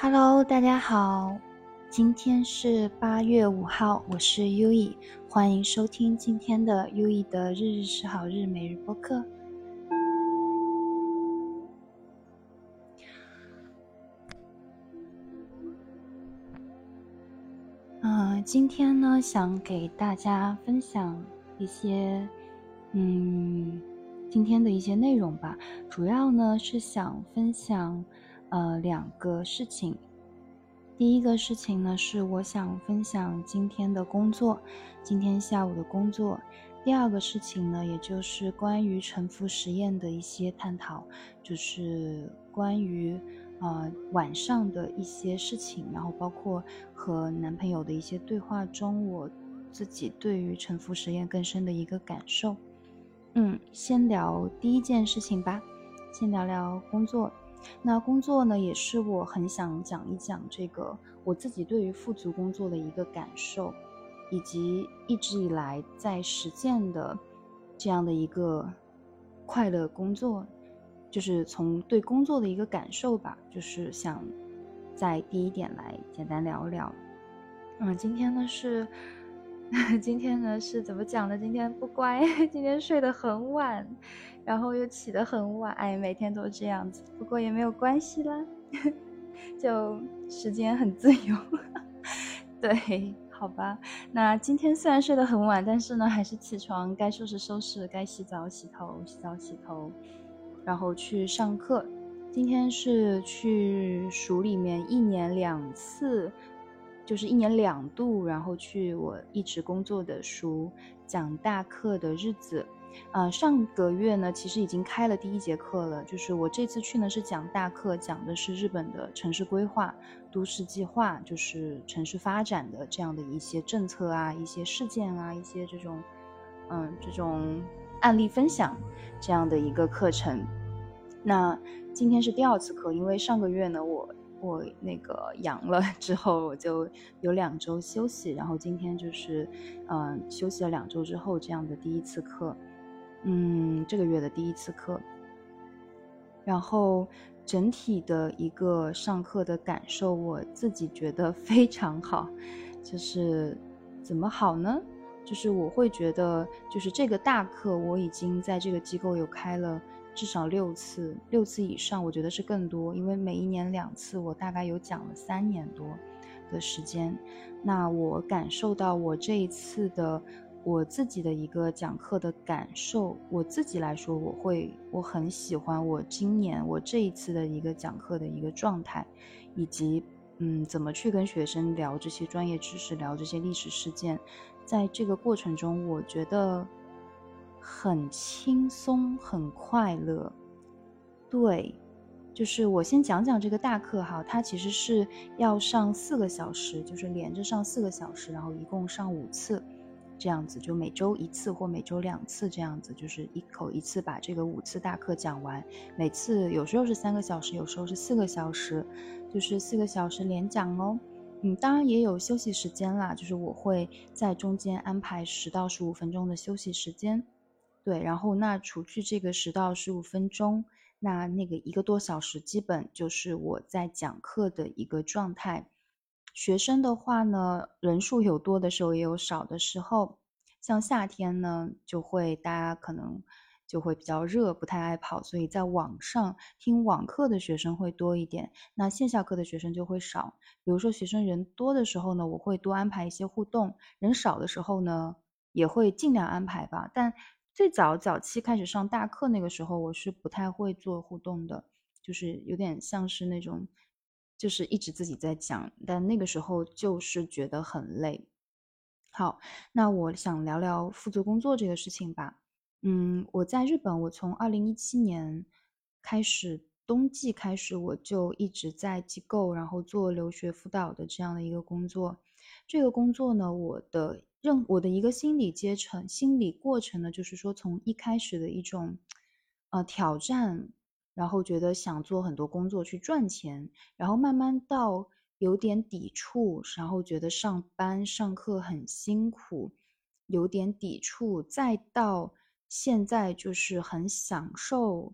Hello，大家好，今天是八月五号，我是优以，欢迎收听今天的优以的日日是好日每日播客。嗯，今天呢，想给大家分享一些，嗯，今天的一些内容吧，主要呢是想分享。呃，两个事情。第一个事情呢，是我想分享今天的工作，今天下午的工作。第二个事情呢，也就是关于沉浮实验的一些探讨，就是关于呃晚上的一些事情，然后包括和男朋友的一些对话中，我自己对于沉浮实验更深的一个感受。嗯，先聊第一件事情吧，先聊聊工作。那工作呢，也是我很想讲一讲这个我自己对于富足工作的一个感受，以及一直以来在实践的这样的一个快乐工作，就是从对工作的一个感受吧，就是想在第一点来简单聊聊。嗯，今天呢是，今天呢是怎么讲呢？今天不乖，今天睡得很晚。然后又起得很晚，哎，每天都这样子，不过也没有关系啦，就时间很自由。对，好吧。那今天虽然睡得很晚，但是呢，还是起床，该收拾收拾，该洗澡洗头，洗澡洗头，然后去上课。今天是去署里面一年两次，就是一年两度，然后去我一直工作的书讲大课的日子。呃，上个月呢，其实已经开了第一节课了。就是我这次去呢，是讲大课，讲的是日本的城市规划、都市计划，就是城市发展的这样的一些政策啊、一些事件啊、一些这种，嗯，这种案例分享这样的一个课程。那今天是第二次课，因为上个月呢，我我那个阳了 之后，我就有两周休息，然后今天就是，嗯，休息了两周之后这样的第一次课。嗯，这个月的第一次课，然后整体的一个上课的感受，我自己觉得非常好。就是怎么好呢？就是我会觉得，就是这个大课我已经在这个机构有开了至少六次，六次以上，我觉得是更多，因为每一年两次，我大概有讲了三年多的时间。那我感受到我这一次的。我自己的一个讲课的感受，我自己来说，我会我很喜欢我今年我这一次的一个讲课的一个状态，以及嗯怎么去跟学生聊这些专业知识，聊这些历史事件，在这个过程中，我觉得很轻松，很快乐。对，就是我先讲讲这个大课哈，它其实是要上四个小时，就是连着上四个小时，然后一共上五次。这样子就每周一次或每周两次，这样子就是一口一次把这个五次大课讲完。每次有时候是三个小时，有时候是四个小时，就是四个小时连讲哦。嗯，当然也有休息时间啦，就是我会在中间安排十到十五分钟的休息时间。对，然后那除去这个十到十五分钟，那那个一个多小时基本就是我在讲课的一个状态。学生的话呢，人数有多的时候，也有少的时候。像夏天呢，就会大家可能就会比较热，不太爱跑，所以在网上听网课的学生会多一点。那线下课的学生就会少。比如说学生人多的时候呢，我会多安排一些互动；人少的时候呢，也会尽量安排吧。但最早早期开始上大课那个时候，我是不太会做互动的，就是有点像是那种。就是一直自己在讲，但那个时候就是觉得很累。好，那我想聊聊富足工作这个事情吧。嗯，我在日本，我从二零一七年开始冬季开始，我就一直在机构，然后做留学辅导的这样的一个工作。这个工作呢，我的任我的一个心理阶层、心理过程呢，就是说从一开始的一种呃挑战。然后觉得想做很多工作去赚钱，然后慢慢到有点抵触，然后觉得上班上课很辛苦，有点抵触，再到现在就是很享受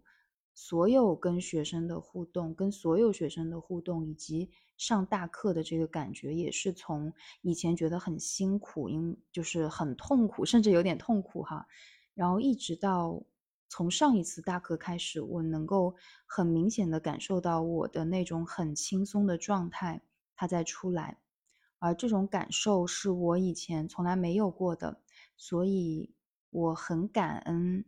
所有跟学生的互动，跟所有学生的互动，以及上大课的这个感觉，也是从以前觉得很辛苦，因就是很痛苦，甚至有点痛苦哈。然后一直到从上一次大课开始，我能够很明显的感受到我的那种很轻松的状态，它在出来，而这种感受是我以前从来没有过的，所以我很感恩。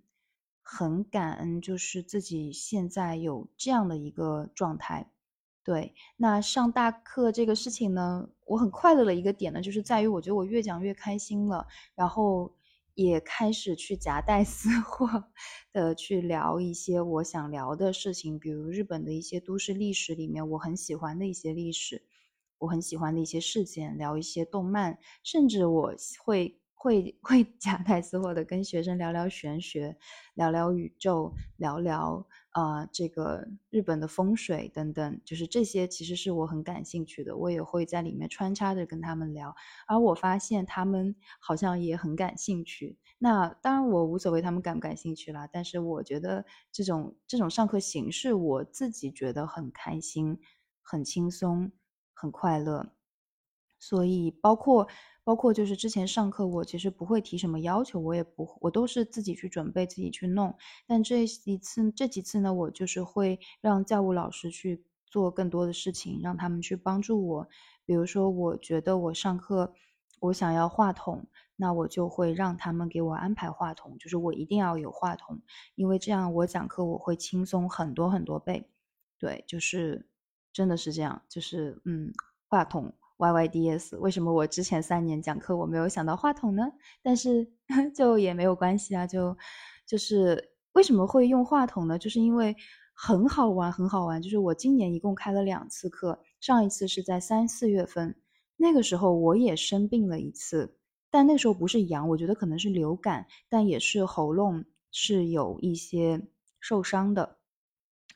很感恩，就是自己现在有这样的一个状态。对，那上大课这个事情呢，我很快乐的一个点呢，就是在于我觉得我越讲越开心了，然后也开始去夹带 私货的去聊一些我想聊的事情，比如日本的一些都市历史里面我很喜欢的一些历史，我很喜欢的一些事件，聊一些动漫，甚至我会。会会 夹带私货的跟学生聊聊玄学，聊聊宇宙，聊聊啊这个日本的风水等等，就是这些其实是我很感兴趣的，我也会在里面穿插着跟他们聊，而我发现他们好像也很感兴趣。那当然我无所谓他们感不感兴趣啦，但是我觉得这种这种上课形式我自己觉得很开心、很轻松、很快乐，所以包括。包括就是之前上课，我其实不会提什么要求，我也不，我都是自己去准备，自己去弄。但这一次这几次呢，我就是会让教务老师去做更多的事情，让他们去帮助我。比如说，我觉得我上课我想要话筒，那我就会让他们给我安排话筒，就是我一定要有话筒，因为这样我讲课我会轻松很多很多倍。对，就是真的是这样，就是嗯，话筒。Y Y D S，为什么我之前三年讲课我没有想到话筒呢？但是 就也没有关系啊，就就是为什么会用话筒呢？就是因为很好玩，很好玩。就是我今年一共开了两次课，上一次是在三四月份，那个时候我也生病了一次，但那时候不是阳，我觉得可能是流感，但也是喉咙是有一些受伤的。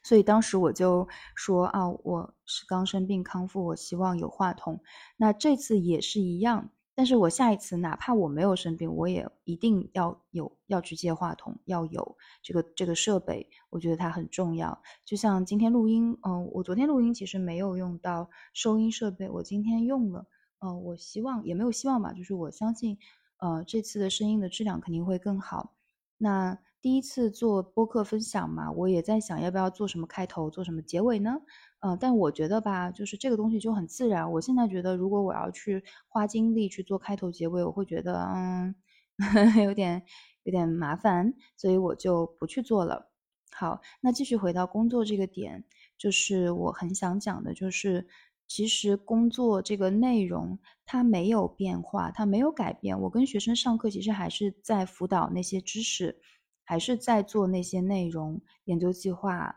所以当时我就说啊，我是刚生病康复，我希望有话筒。那这次也是一样，但是我下一次哪怕我没有生病，我也一定要有要去接话筒，要有这个这个设备，我觉得它很重要。就像今天录音，嗯，我昨天录音其实没有用到收音设备，我今天用了，嗯，我希望也没有希望吧，就是我相信，呃，这次的声音的质量肯定会更好。那。第一次做播客分享嘛，我也在想要不要做什么开头，做什么结尾呢？嗯，但我觉得吧，就是这个东西就很自然。我现在觉得，如果我要去花精力去做开头结尾，我会觉得嗯，有点有点麻烦，所以我就不去做了。好，那继续回到工作这个点，就是我很想讲的，就是其实工作这个内容它没有变化，它没有改变。我跟学生上课，其实还是在辅导那些知识。还是在做那些内容研究计划，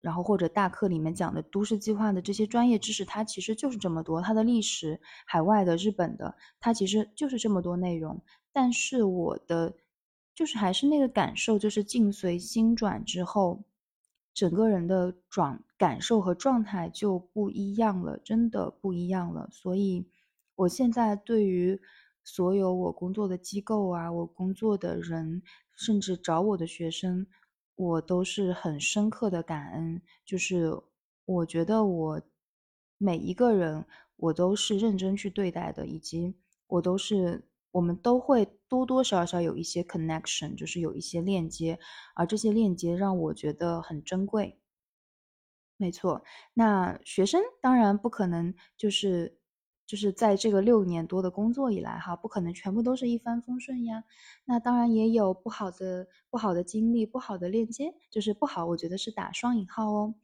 然后或者大课里面讲的都市计划的这些专业知识，它其实就是这么多。它的历史、海外的、日本的，它其实就是这么多内容。但是我的就是还是那个感受，就是境随心转之后，整个人的转感受和状态就不一样了，真的不一样了。所以，我现在对于所有我工作的机构啊，我工作的人。甚至找我的学生，我都是很深刻的感恩。就是我觉得我每一个人，我都是认真去对待的，以及我都是我们都会多多少少有一些 connection，就是有一些链接，而这些链接让我觉得很珍贵。没错，那学生当然不可能就是。就是在这个六年多的工作以来，哈，不可能全部都是一帆风顺呀。那当然也有不好的、不好的经历、不好的链接，就是不好，我觉得是打双引号哦。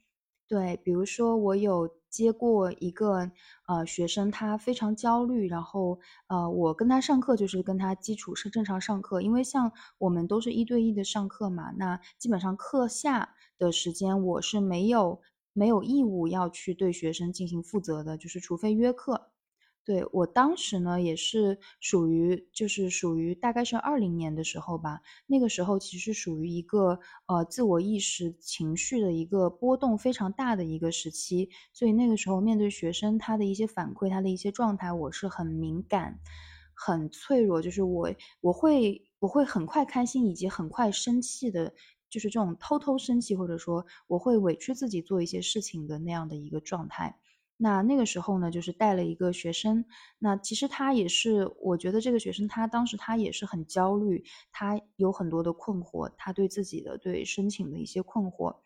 对，比如说我有接过一个呃学生，他非常焦虑，然后呃我跟他上课就是跟他基础是正常上课，因为像我们都是一对一的上课嘛，那基本上课下的时间我是没有没有义务要去对学生进行负责的，就是除非约课。对我当时呢，也是属于，就是属于大概是二零年的时候吧。那个时候其实属于一个呃自我意识情绪的一个波动非常大的一个时期，所以那个时候面对学生他的一些反馈，他的一些状态，我是很敏感、很脆弱，就是我我会我会很快开心，以及很快生气的。就是这种偷偷生气，或者说我会委屈自己做一些事情的那样的一个状态。那那个时候呢，就是带了一个学生。那其实他也是，我觉得这个学生他当时他也是很焦虑，他有很多的困惑，他对自己的对申请的一些困惑。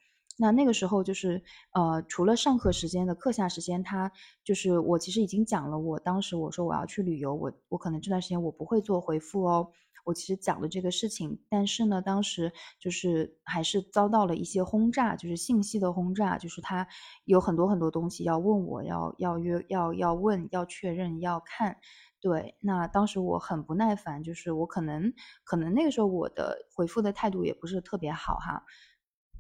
那那个时候就是，呃，除了上课时间的课下时间，他就是我其实已经讲了，我当时我说我要去旅游，我我可能这段时间我不会做回复哦。我其实讲了这个事情，但是呢，当时就是还是遭到了一些轰炸，就是信息的轰炸，就是他有很多很多东西要问我，要要约，要要问，要确认，要看。对，那当时我很不耐烦，就是我可能可能那个时候我的回复的态度也不是特别好哈。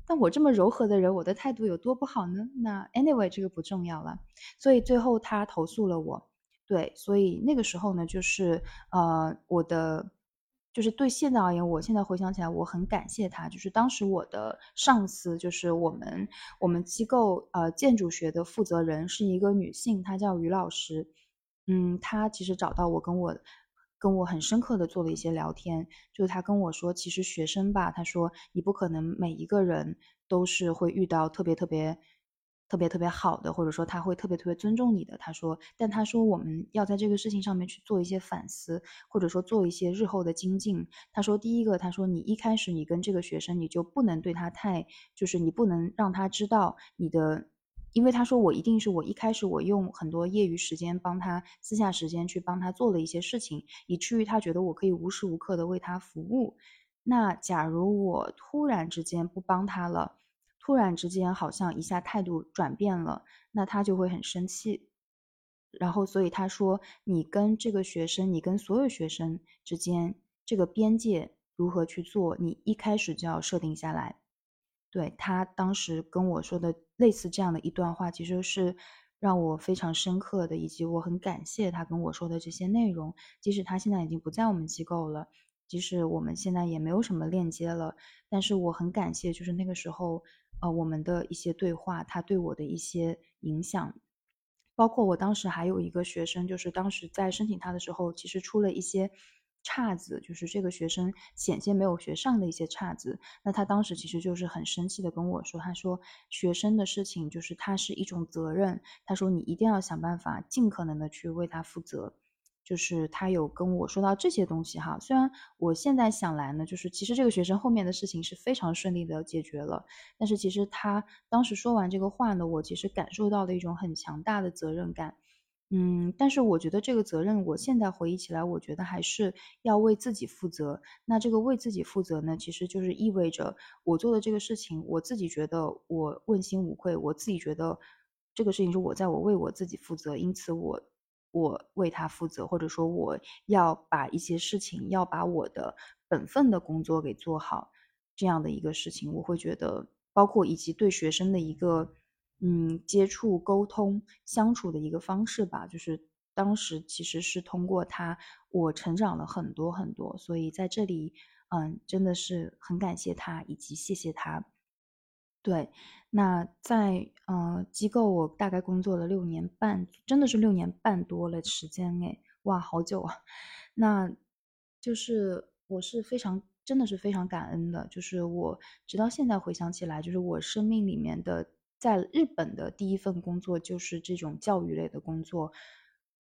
但我这么柔和的人，我的态度有多不好呢？那 anyway 这个不重要了。所以最后他投诉了我，对，所以那个时候呢，就是呃，我的就是对现在而言，我现在回想起来，我很感谢他。就是当时我的上司，就是我们我们机构呃建筑学的负责人是一个女性，她叫于老师。嗯，她其实找到我跟我。跟我很深刻的做了一些聊天，就是她跟我说，其实学生吧，她说你不可能每一个人都是会遇到特别特别特别特别好的，或者说他会特别特别尊重你的。他说，但他说我们要在这个事情上面去做一些反思，或者说做一些日后的精进。他说，第一个，他说你一开始你跟这个学生，你就不能对他太，就是你不能让他知道你的。因为他说我一定是我一开始我用很多业余时间帮他私下时间去帮他做了一些事情，以至于他觉得我可以无时无刻的为他服务。那假如我突然之间不帮他了，突然之间好像一下态度转变了，那他就会很生气。然后所以他说你跟这个学生，你跟所有学生之间这个边界如何去做，你一开始就要设定下来。对他当时跟我说的类似这样的一段话，其实是让我非常深刻的，以及我很感谢他跟我说的这些内容。即使他现在已经不在我们机构了，即使我们现在也没有什么链接了，但是我很感谢，就是那个时候，呃，我们的一些对话，他对我的一些影响。包括我当时还有一个学生，就是当时在申请他的时候，其实出了一些。岔子就是这个学生险些没有学上的一些岔子，那他当时其实就是很生气的跟我说，他说学生的事情就是他是一种责任，他说你一定要想办法尽可能的去为他负责，就是他有跟我说到这些东西哈。虽然我现在想来呢，就是其实这个学生后面的事情是非常顺利的解决了，但是其实他当时说完这个话呢，我其实感受到了一种很强大的责任感。嗯，但是我觉得这个责任，我现在回忆起来，我觉得还是要为自己负责。那这个为自己负责呢，其实就是意味着我做的这个事情，我自己觉得我问心无愧，我自己觉得这个事情是我在我为我自己负责，因此我我为他负责，或者说我要把一些事情，要把我的本分的工作给做好，这样的一个事情，我会觉得，包括以及对学生的一个。嗯，接触、沟通、相处的一个方式吧，就是当时其实是通过他，我成长了很多很多，所以在这里，嗯，真的是很感谢他，以及谢谢他。对，那在呃机构，我大概工作了六年半，真的是六年半多了时间诶，哇，好久啊！那就是我是非常，真的是非常感恩的，就是我直到现在回想起来，就是我生命里面的。在日本的第一份工作就是这种教育类的工作，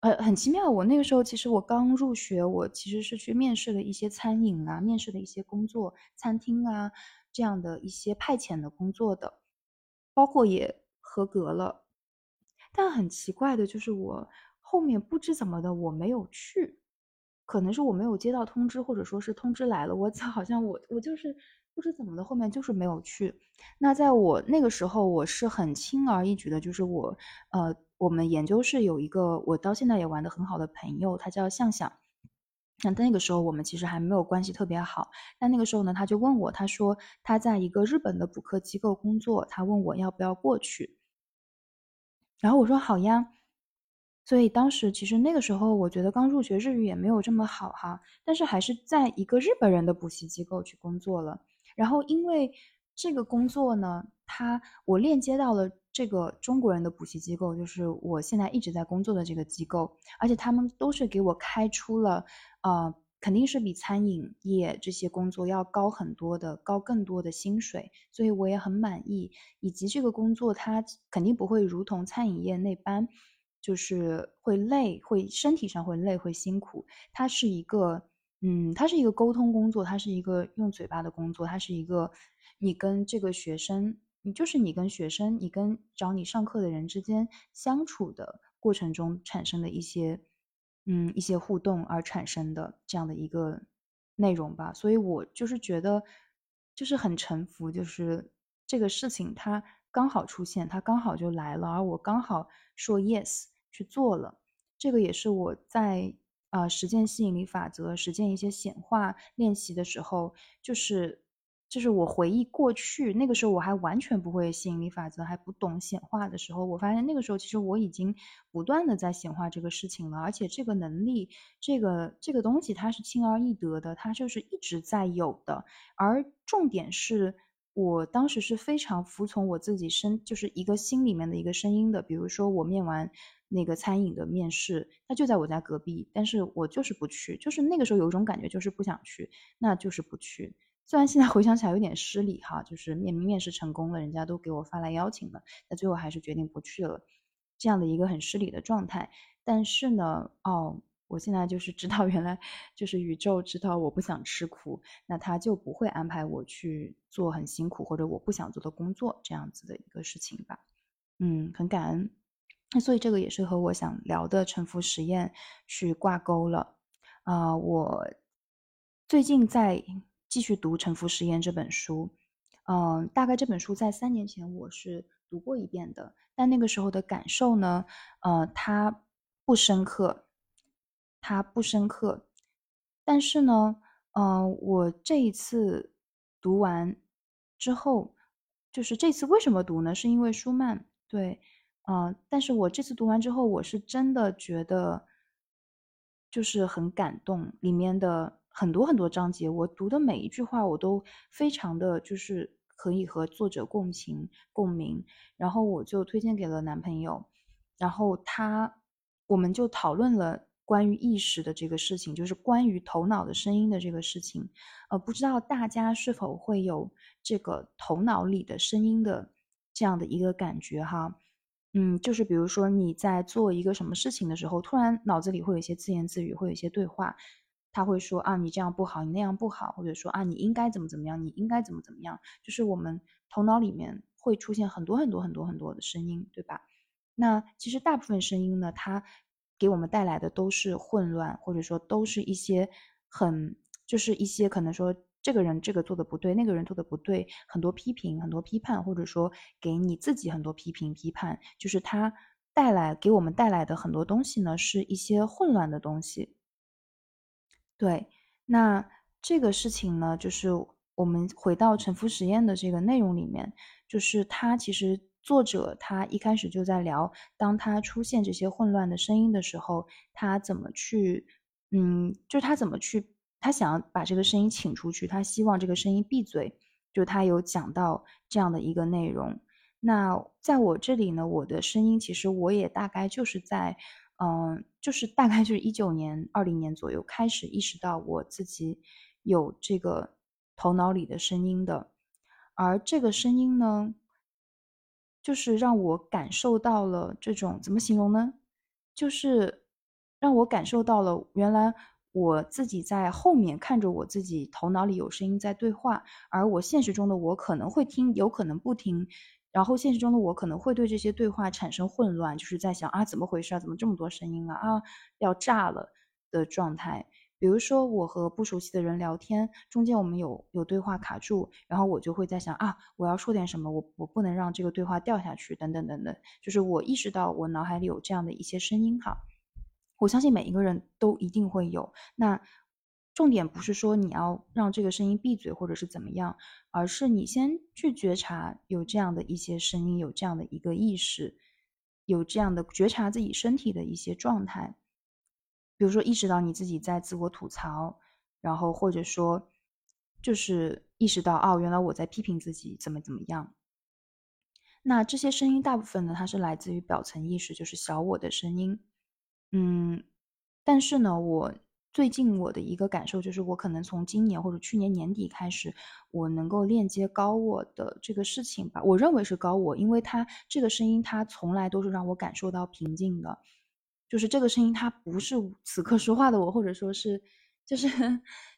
呃，很奇妙。我那个时候其实我刚入学，我其实是去面试了一些餐饮啊，面试的一些工作，餐厅啊这样的一些派遣的工作的，包括也合格了。但很奇怪的就是我后面不知怎么的我没有去，可能是我没有接到通知，或者说是通知来了，我 好像我我就是。不知怎么的，后面就是没有去。那在我那个时候，我是很轻而易举的，就是我，呃，我们研究室有一个我到现在也玩的很好的朋友，他叫向向。那那个时候我们其实还没有关系特别好。但那个时候呢，他就问我，他说他在一个日本的补课机构工作，他问我要不要过去。然后我说好呀。所以当时其实那个时候，我觉得刚入学日语也没有这么好哈，但是还是在一个日本人的补习机构去工作了。然后，因为这个工作呢，它我链接到了这个中国人的补习机构，就是我现在一直在工作的这个机构，而且他们都是给我开出了，呃，肯定是比餐饮业这些工作要高很多的，高更多的薪水，所以我也很满意。以及这个工作它肯定不会如同餐饮业那般，就是会累，会身体上会累，会辛苦。它是一个，嗯，它是一个沟通工作，它是一个用嘴巴的工作，它是一个你跟这个学生，你就是你跟学生，你跟找你上课的人之间相处的过程中产生的一些。嗯，一些互动而产生的这样的一个内容吧，所以我就是觉得，就是很臣服，就是这个事情它刚好出现，它刚好就来了，而我刚好说 yes 去做了，这个也是我在啊实践吸引力法则、实践一些显化练习的时候，就是。就是我回忆过去那个时候，我还完全不会吸引力法则，还不懂显化的时候，我发现那个时候其实我已经不断的在显化这个事情了，而且这个能力，这个这个东西它是轻而易得的，它就是一直在有的。而重点是我当时是非常服从我自己身，就是一个心里面的一个声音的。比如说我面完那个餐饮的面试，他就在我家隔壁，但是我就是不去，就是那个时候有一种感觉，就是不想去，那就是不去。虽然现在回想起来有点失礼哈，就是面面试成功了，人家都给我发来邀请了，但最后还是决定不去了，这样的一个很失礼的状态。但是呢，哦，我现在就是知道，原来就是宇宙知道我不想吃苦，那他就不会安排我去做很辛苦或者我不想做的工作这样子的一个事情吧。嗯，很感恩。那所以这个也是和我想聊的沉浮实验去挂钩了。啊，我最近在。继续读《沉浮实验》这本书，嗯，大概这本书在三年前我是读过一遍的，但那个时候的感受呢，呃，它不深刻，它不深刻。但是呢，嗯，我这一次读完之后，就是这次为什么读呢？是因为舒曼，对，嗯，但是我这次读完之后，我是真的觉得，就是很感动，里面的。很多很多章节，我读的每一句话，我都非常的就是可以和作者共情共鸣，然后我就推荐给了男朋友，然后他，我们就讨论了关于意识的这个事情，就是关于头脑的声音的这个事情，呃，不知道大家是否会有这个头脑里的声音的这样的一个感觉哈，嗯，就是比如说你在做一个什么事情的时候，突然脑子里会有一些自言自语，会有一些对话。他会说啊，你这样不好，你那样不好，或者说啊，你应该怎么怎么样，你应该怎么怎么样，就是我们头脑里面会出现很多很多很多很多的声音，对吧？那其实大部分声音呢，它给我们带来的都是混乱，或者说都是一些很，就是一些可能说这个人这个做的不对，那个人做的不对，很多批评，很多批判，或者说给你自己很多批评批判，就是它带来给我们带来的很多东西呢，是一些混乱的东西。对，那这个事情呢，就是我们回到沉浮实验的这个内容里面，就是他其实作者他一开始就在聊，当他出现这些混乱的声音的时候，他怎么去，嗯，就是他怎么去，他想要把这个声音请出去，他希望这个声音闭嘴，就他有讲到这样的一个内容。那在我这里呢，我的声音其实我也大概就是在。嗯，就是大概就是一九年、二零年左右开始意识到我自己有这个头脑里的声音的，而这个声音呢，就是让我感受到了这种怎么形容呢？就是让我感受到了原来我自己在后面看着我自己头脑里有声音在对话，而我现实中的我可能会听，有可能不听。然后现实中的我可能会对这些对话产生混乱，就是在想啊，怎么回事啊？怎么这么多声音啊？啊，要炸了的状态。比如说我和不熟悉的人聊天，中间我们有有对话卡住，然后我就会在想啊，我要说点什么，我我不能让这个对话掉下去，等等等等。就是我意识到我脑海里有这样的一些声音哈，我相信每一个人都一定会有。那。重点不是说你要让这个声音闭嘴或者是怎么样，而是你先去觉察有这样的一些声音，有这样的一个意识，有这样的觉察自己身体的一些状态。比如说意识到你自己在自我吐槽，然后或者说就是意识到哦，原来我在批评自己怎么怎么样。那这些声音大部分呢，它是来自于表层意识，就是小我的声音。嗯，但是呢，我。最近我的一个感受就是，我可能从今年或者去年年底开始，我能够链接高我的这个事情吧。我认为是高我，因为他这个声音，他从来都是让我感受到平静的，就是这个声音，它不是此刻说话的我，或者说是。就是，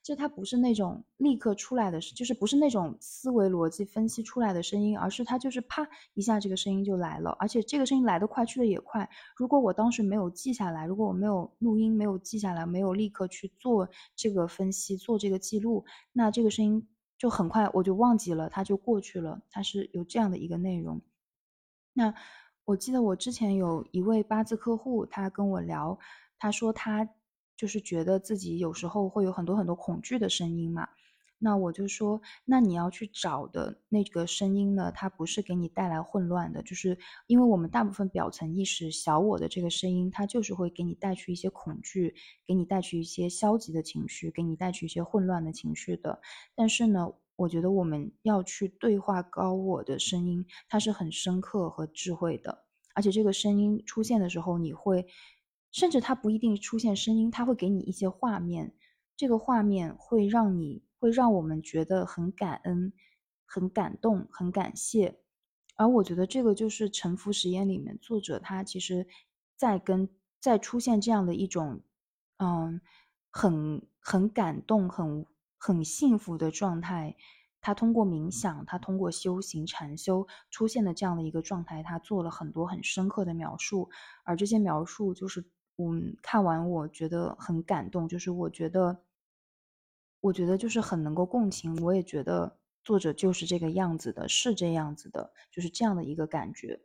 就它不是那种立刻出来的，就是不是那种思维逻辑分析出来的声音，而是它就是啪一下，这个声音就来了，而且这个声音来得快，去的也快。如果我当时没有记下来，如果我没有录音，没有记下来，没有立刻去做这个分析，做这个记录，那这个声音就很快我就忘记了，它就过去了。它是有这样的一个内容。那我记得我之前有一位八字客户，他跟我聊，他说他。就是觉得自己有时候会有很多很多恐惧的声音嘛，那我就说，那你要去找的那个声音呢，它不是给你带来混乱的，就是因为我们大部分表层意识小我的这个声音，它就是会给你带去一些恐惧，给你带去一些消极的情绪，给你带去一些混乱的情绪的。但是呢，我觉得我们要去对话高我的声音，它是很深刻和智慧的，而且这个声音出现的时候，你会。甚至它不一定出现声音，它会给你一些画面，这个画面会让你会让我们觉得很感恩、很感动、很感谢。而我觉得这个就是沉浮实验里面作者他其实，在跟在出现这样的一种，嗯，很很感动、很很幸福的状态。他通过冥想，他通过修行禅修出现的这样的一个状态，他做了很多很深刻的描述，而这些描述就是。嗯，看完我觉得很感动，就是我觉得，我觉得就是很能够共情，我也觉得作者就是这个样子的，是这样子的，就是这样的一个感觉。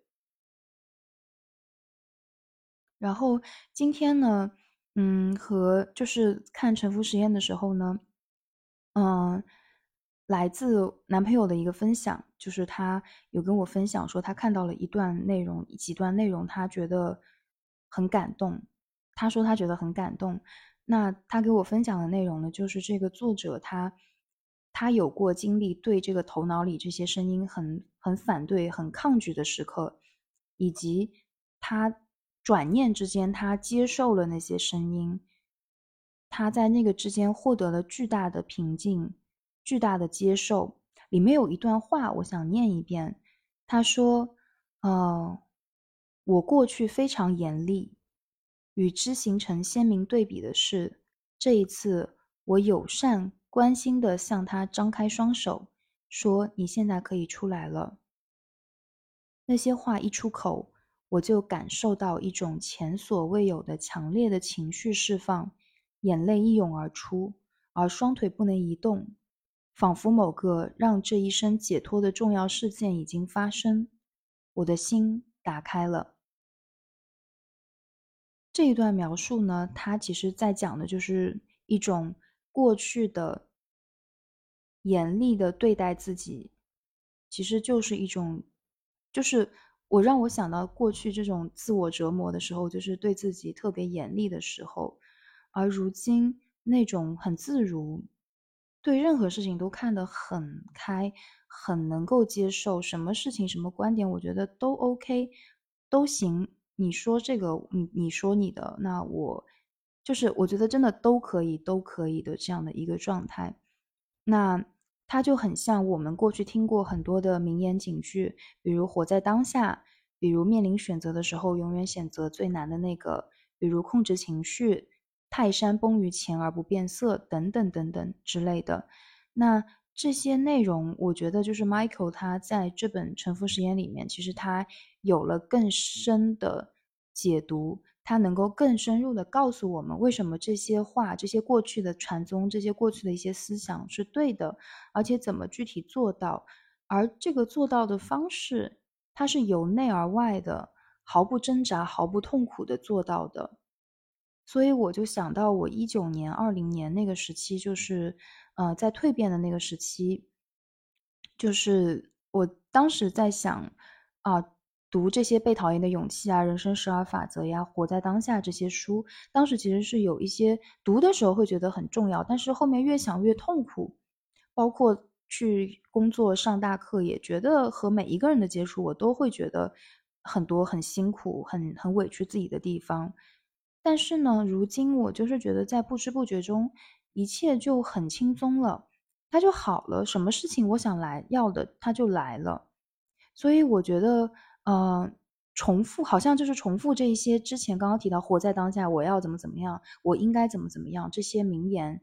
然后今天呢，嗯，和就是看沉浮实验的时候呢，嗯，来自男朋友的一个分享，就是他有跟我分享说，他看到了一段内容，几段内容，他觉得很感动。他说他觉得很感动，那他给我分享的内容呢，就是这个作者他他有过经历对这个头脑里这些声音很很反对、很抗拒的时刻，以及他转念之间他接受了那些声音，他在那个之间获得了巨大的平静、巨大的接受。里面有一段话，我想念一遍。他说：“呃，我过去非常严厉。”与之形成鲜明对比的是，这一次我友善关心地向他张开双手，说：“你现在可以出来了。”那些话一出口，我就感受到一种前所未有的强烈的情绪释放，眼泪一涌而出，而双腿不能移动，仿佛某个让这一生解脱的重要事件已经发生。我的心打开了。这一段描述呢，它其实在讲的就是一种过去的严厉的对待自己，其实就是一种，就是我让我想到过去这种自我折磨的时候，就是对自己特别严厉的时候，而如今那种很自如，对任何事情都看得很开，很能够接受什么事情、什么观点，我觉得都 OK，都行。你说这个，你你说你的，那我就是我觉得真的都可以，都可以的这样的一个状态。那它就很像我们过去听过很多的名言警句，比如活在当下，比如面临选择的时候永远选择最难的那个，比如控制情绪，泰山崩于前而不变色，等等等等之类的。那这些内容，我觉得就是 Michael 他在这本沉浮实验里面，其实他有了更深的解读，他能够更深入的告诉我们，为什么这些话、这些过去的传宗、这些过去的一些思想是对的，而且怎么具体做到，而这个做到的方式，它是由内而外的，毫不挣扎、毫不痛苦的做到的。所以我就想到，我一九年、二零年那个时期，就是。呃，在蜕变的那个时期，就是我当时在想，啊，读这些被讨厌的勇气啊、人生十二法则呀、活在当下这些书，当时其实是有一些读的时候会觉得很重要，但是后面越想越痛苦，包括去工作上大课，也觉得和每一个人的接触，我都会觉得很多很辛苦、很很委屈自己的地方。但是呢，如今我就是觉得在不知不觉中，一切就很轻松了，它就好了。什么事情我想来要的，它就来了。所以我觉得，呃，重复好像就是重复这一些之前刚刚提到活在当下，我要怎么怎么样，我应该怎么怎么样这些名言，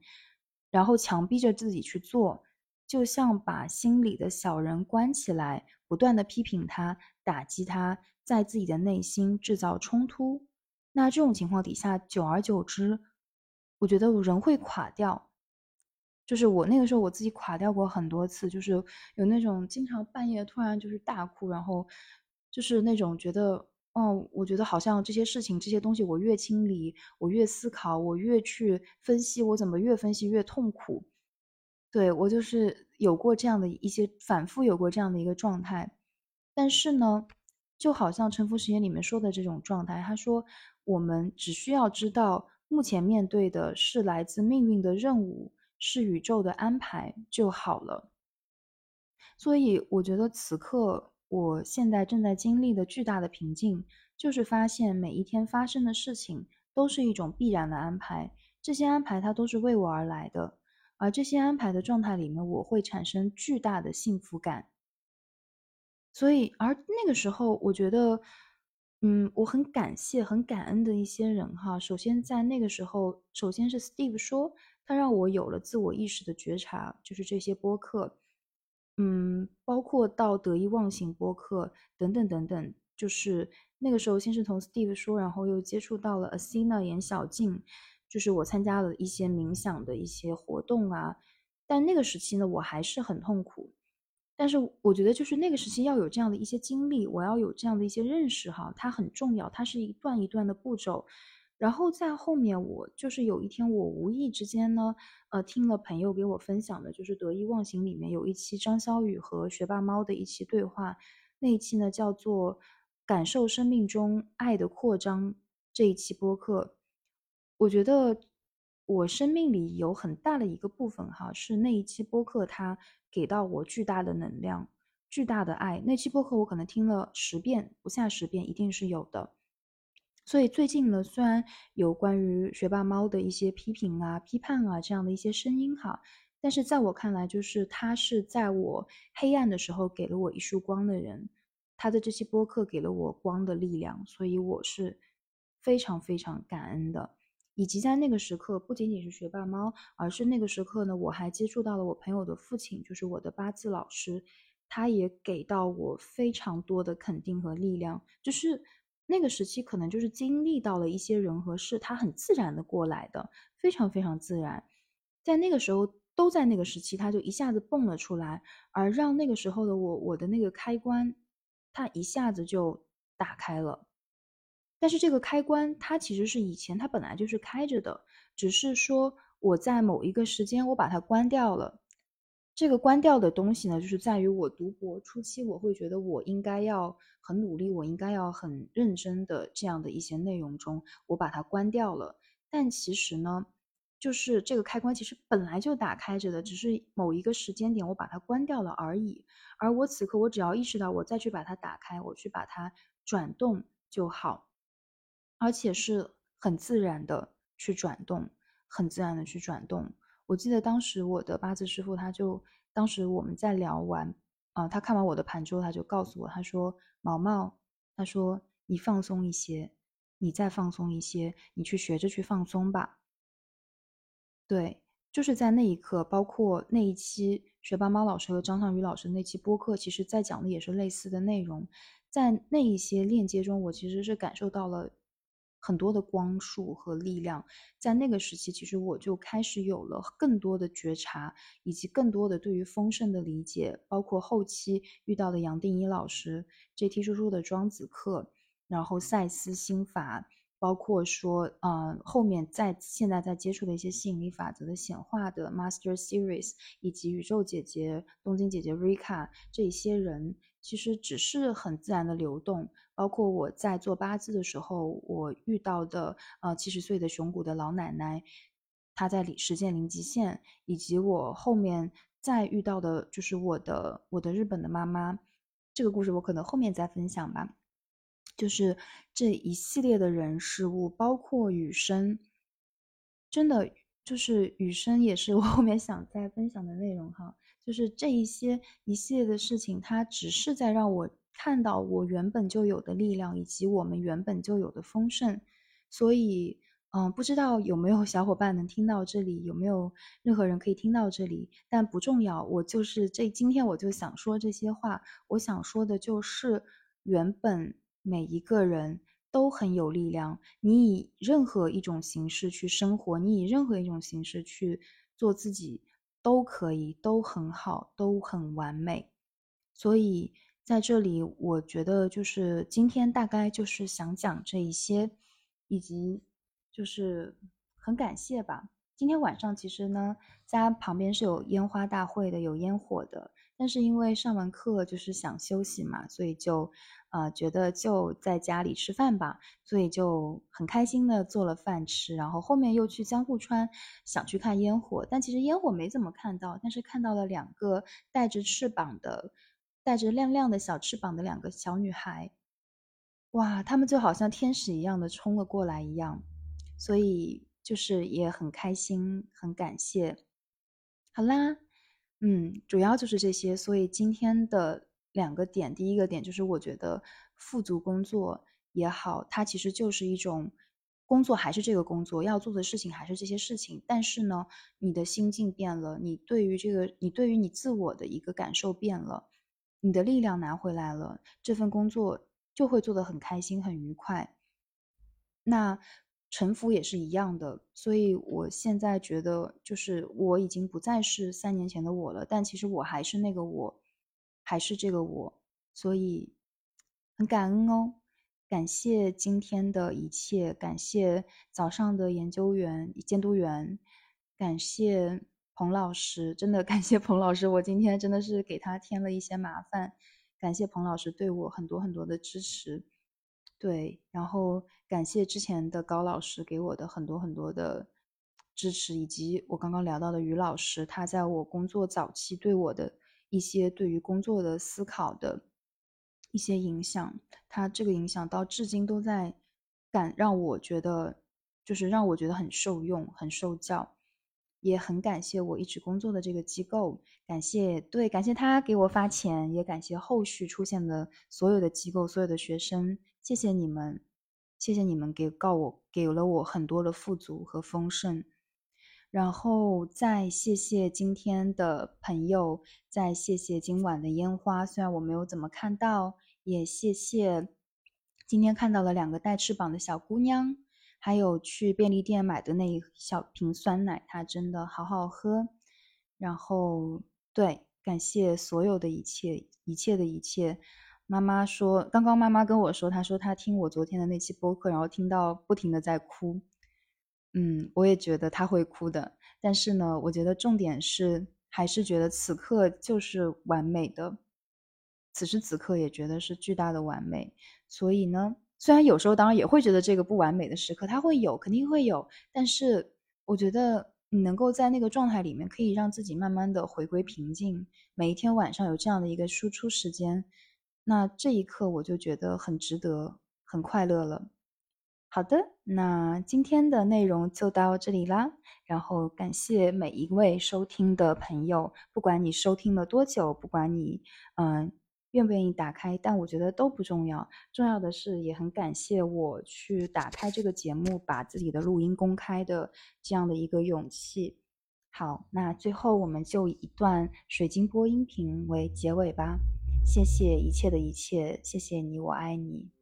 然后强逼着自己去做，就像把心里的小人关起来，不断的批评他、打击他，在自己的内心制造冲突。那这种情况底下，久而久之，我觉得我人会垮掉。就是我那个时候我自己垮掉过很多次，就是有那种经常半夜突然就是大哭，然后就是那种觉得，哦，我觉得好像这些事情、这些东西，我越清理，我越思考，我越去分析，我怎么越分析越痛苦。对我就是有过这样的一些反复，有过这样的一个状态。但是呢，就好像《沉浮实验》里面说的这种状态，他说。我们只需要知道，目前面对的是来自命运的任务，是宇宙的安排就好了。所以，我觉得此刻我现在正在经历的巨大的瓶颈，就是发现每一天发生的事情都是一种必然的安排，这些安排它都是为我而来的，而这些安排的状态里面，我会产生巨大的幸福感。所以，而那个时候，我觉得。嗯，我很感谢、很感恩的一些人哈。首先在那个时候，首先是 Steve 说，他让我有了自我意识的觉察，就是这些播客，嗯，包括到得意忘形播客等等等等，就是那个时候先是从 Steve 说，然后又接触到了 Asina 演小静，就是我参加了一些冥想的一些活动啊。但那个时期呢，我还是很痛苦。但是我觉得，就是那个时期要有这样的一些经历，我要有这样的一些认识，哈，它很重要，它是一段一段的步骤。然后在后面，我就是有一天，我无意之间呢，呃，听了朋友给我分享的，就是《得意忘形》里面有一期张小雨和学霸猫的一期对话，那一期呢叫做《感受生命中爱的扩张》这一期播客，我觉得。我生命里有很大的一个部分，哈，是那一期播客，它给到我巨大的能量、巨大的爱。那期播客我可能听了十遍不下十遍，一定是有的。所以最近呢，虽然有关于学霸猫的一些批评啊、批判啊这样的一些声音，哈，但是在我看来，就是他是在我黑暗的时候给了我一束光的人，他的这期播客给了我光的力量，所以我是非常非常感恩的。以及在那个时刻，不仅仅是学霸猫，而是那个时刻呢，我还接触到了我朋友的父亲，就是我的八字老师，他也给到我非常多的肯定和力量。就是那个时期，可能就是经历到了一些人和事，他很自然的过来的，非常非常自然。在那个时候，都在那个时期，他就一下子蹦了出来，而让那个时候的我，我的那个开关，它一下子就打开了。但是这个开关，它其实是以前它本来就是开着的，只是说我在某一个时间我把它关掉了。这个关掉的东西呢，就是在于我读博初期，我会觉得我应该要很努力，我应该要很认真的这样的一些内容中，我把它关掉了。但其实呢，就是这个开关其实本来就打开着的，只是某一个时间点我把它关掉了而已。而我此刻我只要意识到我再去把它打开，我去把它转动就好。而且是很自然的去转动，很自然的去转动。我记得当时我的八字师傅，他就当时我们在聊完，啊，他看完我的盘之后，他就告诉我，他说：“毛毛，他说你放松一些，你再放松一些，你去学着去放松吧。”对，就是在那一刻，包括那一期学霸猫老师和张尚宇老师那期播客，其实在讲的也是类似的内容。在那一些链接中，我其实是感受到了。很多的光束和力量，在那个时期，其实我就开始有了更多的觉察，以及更多的对于丰盛的理解。包括后期遇到的杨定一老师，J.T. 叔叔的庄子课，然后赛斯心法，包括说，嗯，后面在现在在接触的一些吸引力法则的显化的 Master Series，以及宇宙姐姐、东京姐姐 Rika 这些人。其实只是很自然的流动，包括我在做八字的时候，我遇到的呃七十岁的熊谷的老奶奶，她在实践零极限，以及我后面再遇到的，就是我的我的日本的妈妈，这个故事我可能后面再分享吧。就是这一系列的人事物，包括雨生，真的就是雨生也是我后面想再分享的内容哈。就是这一些一系列的事情，它只是在让我看到我原本就有的力量，以及我们原本就有的丰盛。所以，嗯，不知道有没有小伙伴能听到这里，有没有任何人可以听到这里？但不重要，我就是这今天我就想说这些话。我想说的就是，原本每一个人都很有力量。你以任何一种形式去生活，你以任何一种形式去做自己。都可以，都很好，都很完美。所以在这里，我觉得就是今天大概就是想讲这一些，以及就是很感谢吧。今天晚上其实呢，家旁边是有烟花大会的，有烟火的。但是因为上完课就是想休息嘛，所以就，呃，觉得就在家里吃饭吧，所以就很开心的做了饭吃，然后后面又去江户川想去看烟火，但其实烟火没怎么看到，但是看到了两个带着翅膀的、带着亮亮的小翅膀的两个小女孩，哇，她们就好像天使一样的冲了过来一样，所以就是也很开心，很感谢。好啦。嗯，主要就是这些，所以今天的两个点，第一个点就是我觉得富足工作也好，它其实就是一种工作，还是这个工作要做的事情，还是这些事情。但是呢，你的心境变了，你对于这个，你对于你自我的一个感受变了，你的力量拿回来了，这份工作就会做得很开心、很愉快。那。臣服也是一样的，所以我现在觉得，就是我已经不再是三年前的我了，但其实我还是那个我，还是这个我，所以很感恩哦，感谢今天的一切，感谢早上的研究员、监督员，感谢彭老师，真的感谢彭老师，我今天真的是给他添了一些麻烦，感谢彭老师对我很多很多的支持。对，然后感谢之前的高老师给我的很多很多的支持，以及我刚刚聊到的于老师，他在我工作早期对我的一些对于工作的思考的一些影响，他这个影响到至今都在感让我觉得就是让我觉得很受用、很受教，也很感谢我一直工作的这个机构，感谢对感谢他给我发钱，也感谢后续出现的所有的机构、所有的学生。谢谢你们，谢谢你们给告我给了我很多的富足和丰盛，然后再谢谢今天的朋友，再谢谢今晚的烟花，虽然我没有怎么看到，也谢谢今天看到了两个带翅膀的小姑娘，还有去便利店买的那一小瓶酸奶，它真的好好喝。然后对，感谢所有的一切，一切的一切。妈妈说，刚刚妈妈跟我说，她说她听我昨天的那期播客，然后听到不停的在哭。嗯，我也觉得她会哭的。但是呢，我觉得重点是还是觉得此刻就是完美的，此时此刻也觉得是巨大的完美。所以呢，虽然有时候当然也会觉得这个不完美的时刻，它会有，肯定会有。但是我觉得你能够在那个状态里面，可以让自己慢慢的回归平静。每一天晚上有这样的一个输出时间。那这一刻我就觉得很值得，很快乐了。好的，那今天的内容就到这里啦。然后感谢每一位收听的朋友，不管你收听了多久，不管你嗯愿不愿意打开，但我觉得都不重要。重要的是，也很感谢我去打开这个节目，把自己的录音公开的这样的一个勇气。好，那最后我们就以一段水晶波音频为结尾吧。谢谢一切的一切，谢谢你，我爱你。